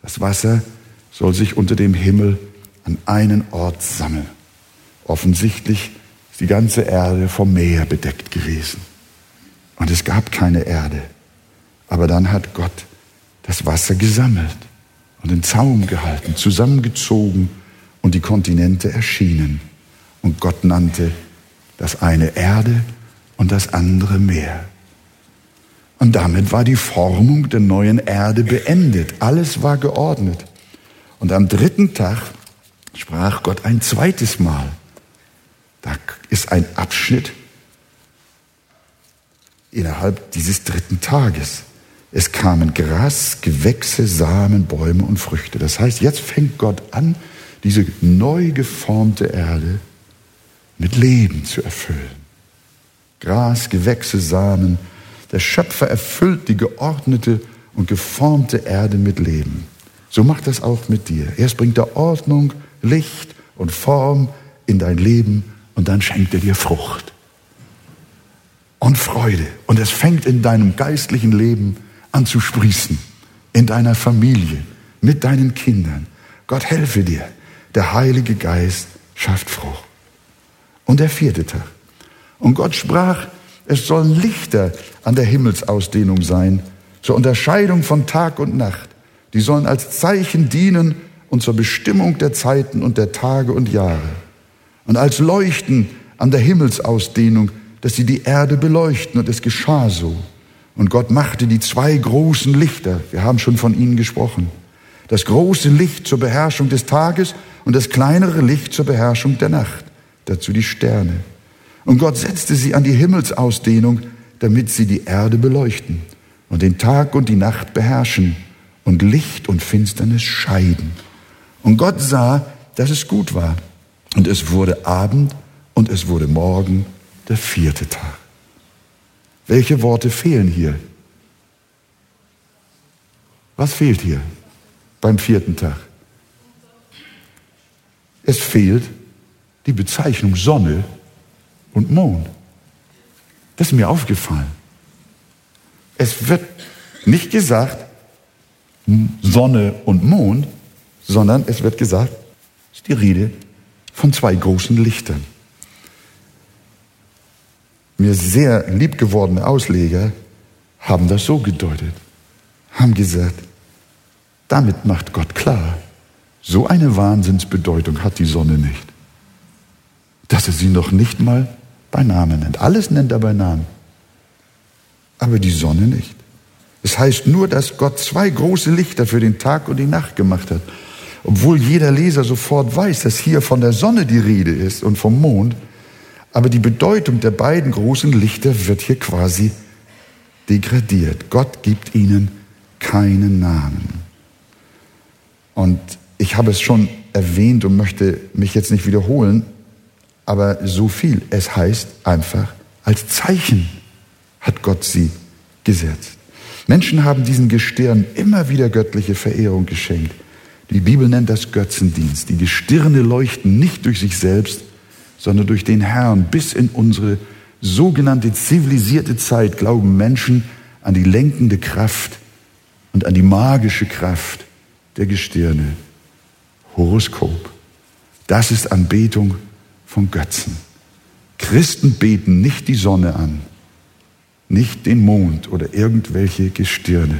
Das Wasser soll sich unter dem Himmel an einen Ort sammeln. Offensichtlich ist die ganze Erde vom Meer bedeckt gewesen. Und es gab keine Erde. Aber dann hat Gott das Wasser gesammelt und den Zaum gehalten, zusammengezogen und die Kontinente erschienen. Und Gott nannte das eine Erde und das andere Meer. Und damit war die Formung der neuen Erde beendet. Alles war geordnet. Und am dritten Tag sprach Gott ein zweites Mal. Da ist ein Abschnitt innerhalb dieses dritten Tages. Es kamen Gras, Gewächse, Samen, Bäume und Früchte. Das heißt, jetzt fängt Gott an, diese neu geformte Erde mit Leben zu erfüllen. Gras, Gewächse, Samen. Der Schöpfer erfüllt die geordnete und geformte Erde mit Leben. So macht das auch mit dir. Erst bringt er Ordnung, Licht und Form in dein Leben und dann schenkt er dir Frucht und Freude. Und es fängt in deinem geistlichen Leben an zu sprießen. In deiner Familie, mit deinen Kindern. Gott helfe dir. Der Heilige Geist schafft Frucht. Und der vierte Tag. Und Gott sprach, es sollen Lichter an der Himmelsausdehnung sein, zur Unterscheidung von Tag und Nacht. Die sollen als Zeichen dienen und zur Bestimmung der Zeiten und der Tage und Jahre. Und als Leuchten an der Himmelsausdehnung, dass sie die Erde beleuchten. Und es geschah so. Und Gott machte die zwei großen Lichter. Wir haben schon von ihnen gesprochen. Das große Licht zur Beherrschung des Tages und das kleinere Licht zur Beherrschung der Nacht dazu die Sterne. Und Gott setzte sie an die Himmelsausdehnung, damit sie die Erde beleuchten und den Tag und die Nacht beherrschen und Licht und Finsternis scheiden. Und Gott sah, dass es gut war. Und es wurde Abend und es wurde Morgen, der vierte Tag. Welche Worte fehlen hier? Was fehlt hier beim vierten Tag? Es fehlt die Bezeichnung Sonne und Mond. Das ist mir aufgefallen. Es wird nicht gesagt Sonne und Mond, sondern es wird gesagt, es ist die Rede von zwei großen Lichtern. Mir sehr liebgewordene Ausleger haben das so gedeutet, haben gesagt, damit macht Gott klar, so eine Wahnsinnsbedeutung hat die Sonne nicht, dass er sie noch nicht mal bei Namen nennt. Alles nennt er bei Namen, aber die Sonne nicht. Es heißt nur, dass Gott zwei große Lichter für den Tag und die Nacht gemacht hat. Obwohl jeder Leser sofort weiß, dass hier von der Sonne die Rede ist und vom Mond, aber die Bedeutung der beiden großen Lichter wird hier quasi degradiert. Gott gibt ihnen keinen Namen. Und ich habe es schon erwähnt und möchte mich jetzt nicht wiederholen, aber so viel. Es heißt einfach, als Zeichen hat Gott sie gesetzt. Menschen haben diesen Gestirn immer wieder göttliche Verehrung geschenkt. Die Bibel nennt das Götzendienst. Die Gestirne leuchten nicht durch sich selbst, sondern durch den Herrn. Bis in unsere sogenannte zivilisierte Zeit glauben Menschen an die lenkende Kraft und an die magische Kraft der Gestirne. Horoskop. Das ist Anbetung von Götzen. Christen beten nicht die Sonne an, nicht den Mond oder irgendwelche Gestirne,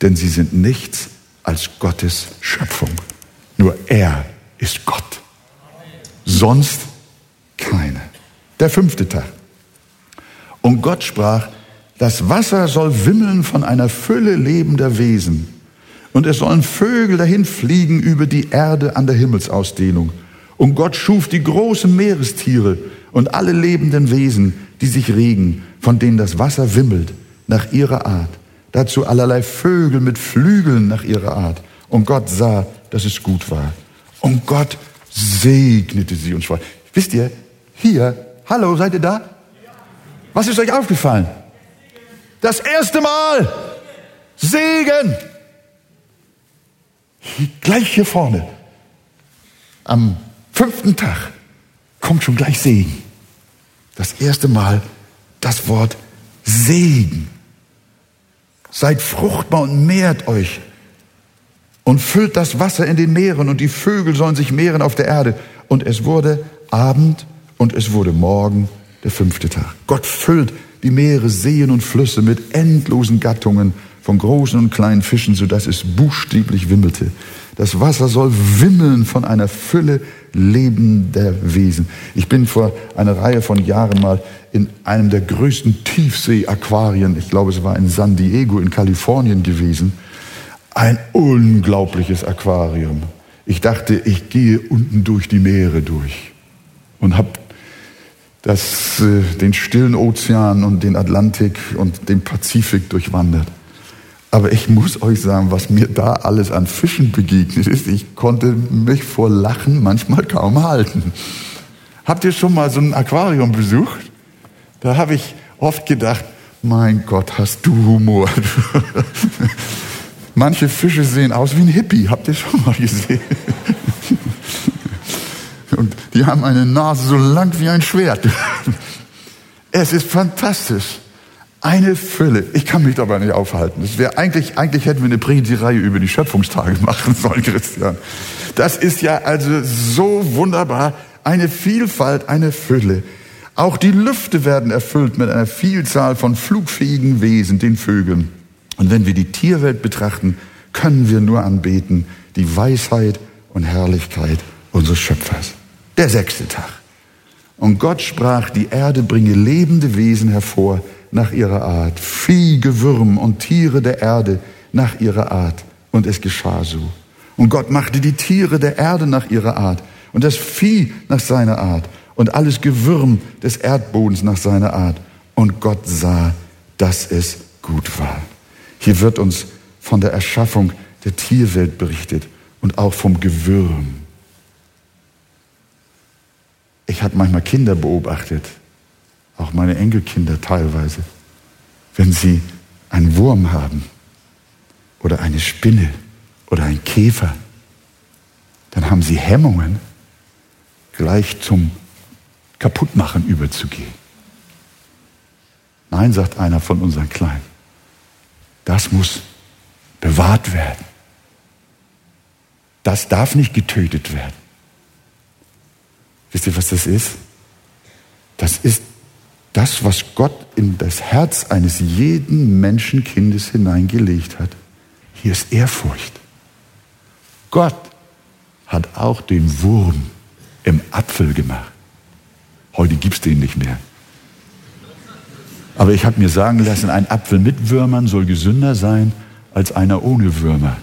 denn sie sind nichts als Gottes Schöpfung. Nur er ist Gott. Sonst keine. Der fünfte Tag. Und Gott sprach, das Wasser soll wimmeln von einer Fülle lebender Wesen. Und es sollen Vögel dahin fliegen über die Erde an der Himmelsausdehnung. Und Gott schuf die großen Meerestiere und alle lebenden Wesen, die sich regen, von denen das Wasser wimmelt, nach ihrer Art. Dazu allerlei Vögel mit Flügeln nach ihrer Art. Und Gott sah, dass es gut war. Und Gott segnete sie und sprach. Wisst ihr, hier, hallo, seid ihr da? Was ist euch aufgefallen? Das erste Mal. Segen. Gleich hier vorne. Am fünften Tag kommt schon gleich Segen. Das erste Mal das Wort Segen. Seid fruchtbar und mehrt euch und füllt das Wasser in den Meeren und die Vögel sollen sich mehren auf der Erde. Und es wurde Abend und es wurde Morgen, der fünfte Tag. Gott füllt die Meere, Seen und Flüsse mit endlosen Gattungen von großen und kleinen Fischen, sodass es buchstäblich wimmelte. Das Wasser soll wimmeln von einer Fülle lebender Wesen. Ich bin vor einer Reihe von Jahren mal in einem der größten Tiefsee-Aquarien, ich glaube es war in San Diego in Kalifornien gewesen. Ein unglaubliches Aquarium. Ich dachte, ich gehe unten durch die Meere durch und habe das, äh, den stillen Ozean und den Atlantik und den Pazifik durchwandert. Aber ich muss euch sagen, was mir da alles an Fischen begegnet ist, ich konnte mich vor Lachen manchmal kaum halten. Habt ihr schon mal so ein Aquarium besucht? Da habe ich oft gedacht, mein Gott, hast du Humor. Manche Fische sehen aus wie ein Hippie, habt ihr schon mal gesehen? Und die haben eine Nase so lang wie ein Schwert. Es ist fantastisch. Eine Fülle. Ich kann mich dabei nicht aufhalten. Das wäre eigentlich, eigentlich hätten wir eine Predigtreihe über die Schöpfungstage machen sollen, Christian. Das ist ja also so wunderbar. Eine Vielfalt, eine Fülle. Auch die Lüfte werden erfüllt mit einer Vielzahl von flugfähigen Wesen, den Vögeln. Und wenn wir die Tierwelt betrachten, können wir nur anbeten die Weisheit und Herrlichkeit unseres Schöpfers. Der sechste Tag. Und Gott sprach, die Erde bringe lebende Wesen hervor, nach ihrer Art, Vieh, Gewürm und Tiere der Erde nach ihrer Art. Und es geschah so. Und Gott machte die Tiere der Erde nach ihrer Art und das Vieh nach seiner Art und alles Gewürm des Erdbodens nach seiner Art. Und Gott sah, dass es gut war. Hier wird uns von der Erschaffung der Tierwelt berichtet und auch vom Gewürm. Ich habe manchmal Kinder beobachtet, auch meine Enkelkinder teilweise, wenn sie einen Wurm haben oder eine Spinne oder einen Käfer, dann haben sie Hemmungen, gleich zum Kaputtmachen überzugehen. Nein, sagt einer von unseren Kleinen. Das muss bewahrt werden. Das darf nicht getötet werden. Wisst ihr, was das ist? Das ist das, was Gott in das Herz eines jeden Menschenkindes hineingelegt hat. Hier ist Ehrfurcht. Gott hat auch den Wurm im Apfel gemacht. Heute gibt es den nicht mehr. Aber ich habe mir sagen lassen, ein Apfel mit Würmern soll gesünder sein als einer ohne Würmer.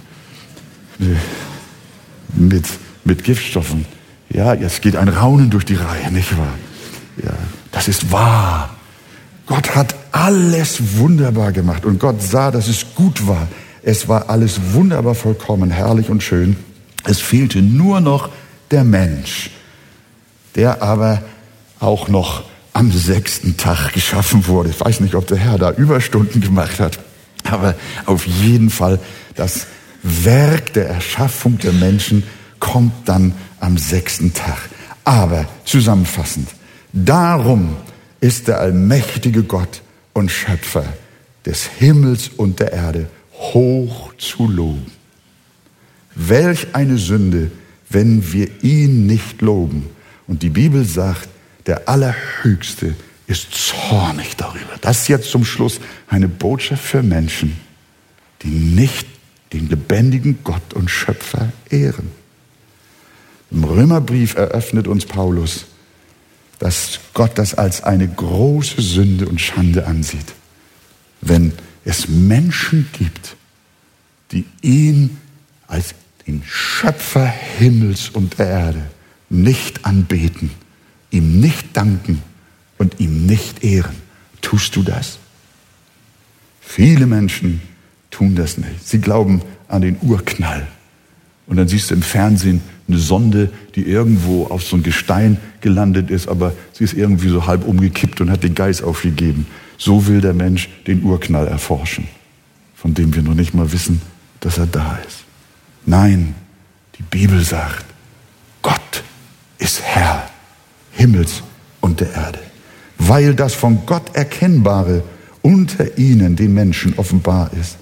Mit, mit Giftstoffen. Ja, jetzt geht ein Raunen durch die Reihe, nicht wahr? Ja, das ist wahr. Gott hat alles wunderbar gemacht und Gott sah, dass es gut war. Es war alles wunderbar vollkommen, herrlich und schön. Es fehlte nur noch der Mensch, der aber auch noch am sechsten Tag geschaffen wurde. Ich weiß nicht, ob der Herr da Überstunden gemacht hat, aber auf jeden Fall das Werk der Erschaffung der Menschen kommt dann am sechsten Tag. Aber zusammenfassend, darum ist der allmächtige Gott und Schöpfer des Himmels und der Erde hoch zu loben. Welch eine Sünde, wenn wir ihn nicht loben. Und die Bibel sagt, der Allerhöchste ist zornig darüber. Das ist jetzt zum Schluss eine Botschaft für Menschen, die nicht den lebendigen Gott und Schöpfer ehren. Im Römerbrief eröffnet uns Paulus, dass Gott das als eine große Sünde und Schande ansieht, wenn es Menschen gibt, die ihn als den Schöpfer Himmels und der Erde nicht anbeten ihm nicht danken und ihm nicht ehren. Tust du das? Viele Menschen tun das nicht. Sie glauben an den Urknall. Und dann siehst du im Fernsehen eine Sonde, die irgendwo auf so ein Gestein gelandet ist, aber sie ist irgendwie so halb umgekippt und hat den Geist aufgegeben. So will der Mensch den Urknall erforschen, von dem wir noch nicht mal wissen, dass er da ist. Nein, die Bibel sagt, Gott ist Herr Himmels und der Erde, weil das von Gott Erkennbare unter ihnen, den Menschen, offenbar ist.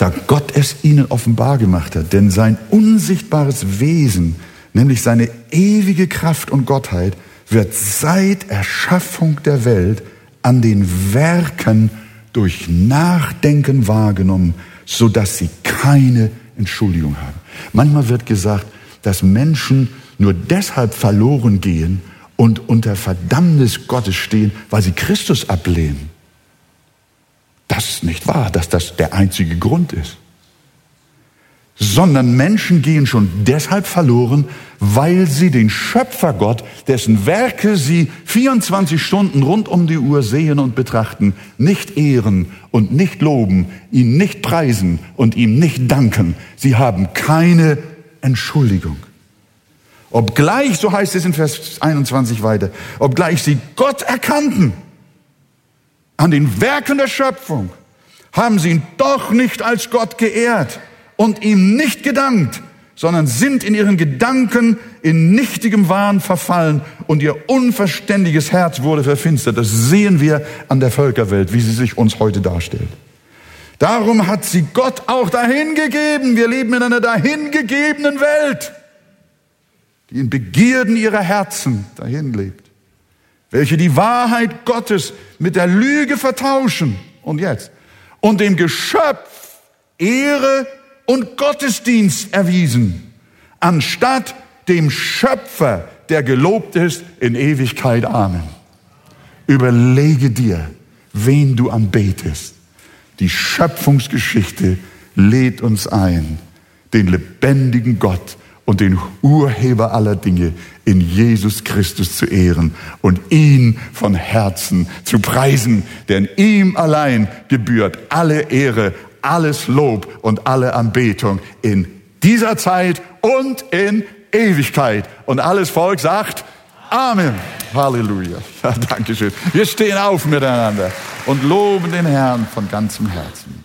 Da Gott es ihnen offenbar gemacht hat, denn sein unsichtbares Wesen, nämlich seine ewige Kraft und Gottheit, wird seit Erschaffung der Welt an den Werken durch Nachdenken wahrgenommen, so dass sie keine Entschuldigung haben. Manchmal wird gesagt, dass Menschen nur deshalb verloren gehen und unter Verdammnis Gottes stehen, weil sie Christus ablehnen. Das ist nicht wahr, dass das der einzige Grund ist. Sondern Menschen gehen schon deshalb verloren, weil sie den Schöpfergott, dessen Werke sie 24 Stunden rund um die Uhr sehen und betrachten, nicht ehren und nicht loben, ihn nicht preisen und ihm nicht danken. Sie haben keine Entschuldigung. Obgleich, so heißt es in Vers 21 weiter, obgleich sie Gott erkannten an den Werken der Schöpfung, haben sie ihn doch nicht als Gott geehrt und ihm nicht gedankt, sondern sind in ihren Gedanken in nichtigem Wahn verfallen und ihr unverständiges Herz wurde verfinstert. Das sehen wir an der Völkerwelt, wie sie sich uns heute darstellt. Darum hat sie Gott auch dahingegeben. Wir leben in einer dahingegebenen Welt die in Begierden ihrer Herzen dahin lebt, welche die Wahrheit Gottes mit der Lüge vertauschen und jetzt und dem Geschöpf Ehre und Gottesdienst erwiesen, anstatt dem Schöpfer, der gelobt ist in Ewigkeit. Amen. Überlege dir, wen du anbetest. Die Schöpfungsgeschichte lädt uns ein, den lebendigen Gott und den Urheber aller Dinge in Jesus Christus zu ehren und ihn von Herzen zu preisen, denn ihm allein gebührt alle Ehre, alles Lob und alle Anbetung in dieser Zeit und in Ewigkeit. Und alles Volk sagt Amen. Halleluja. Ja, Dankeschön. Wir stehen auf miteinander und loben den Herrn von ganzem Herzen.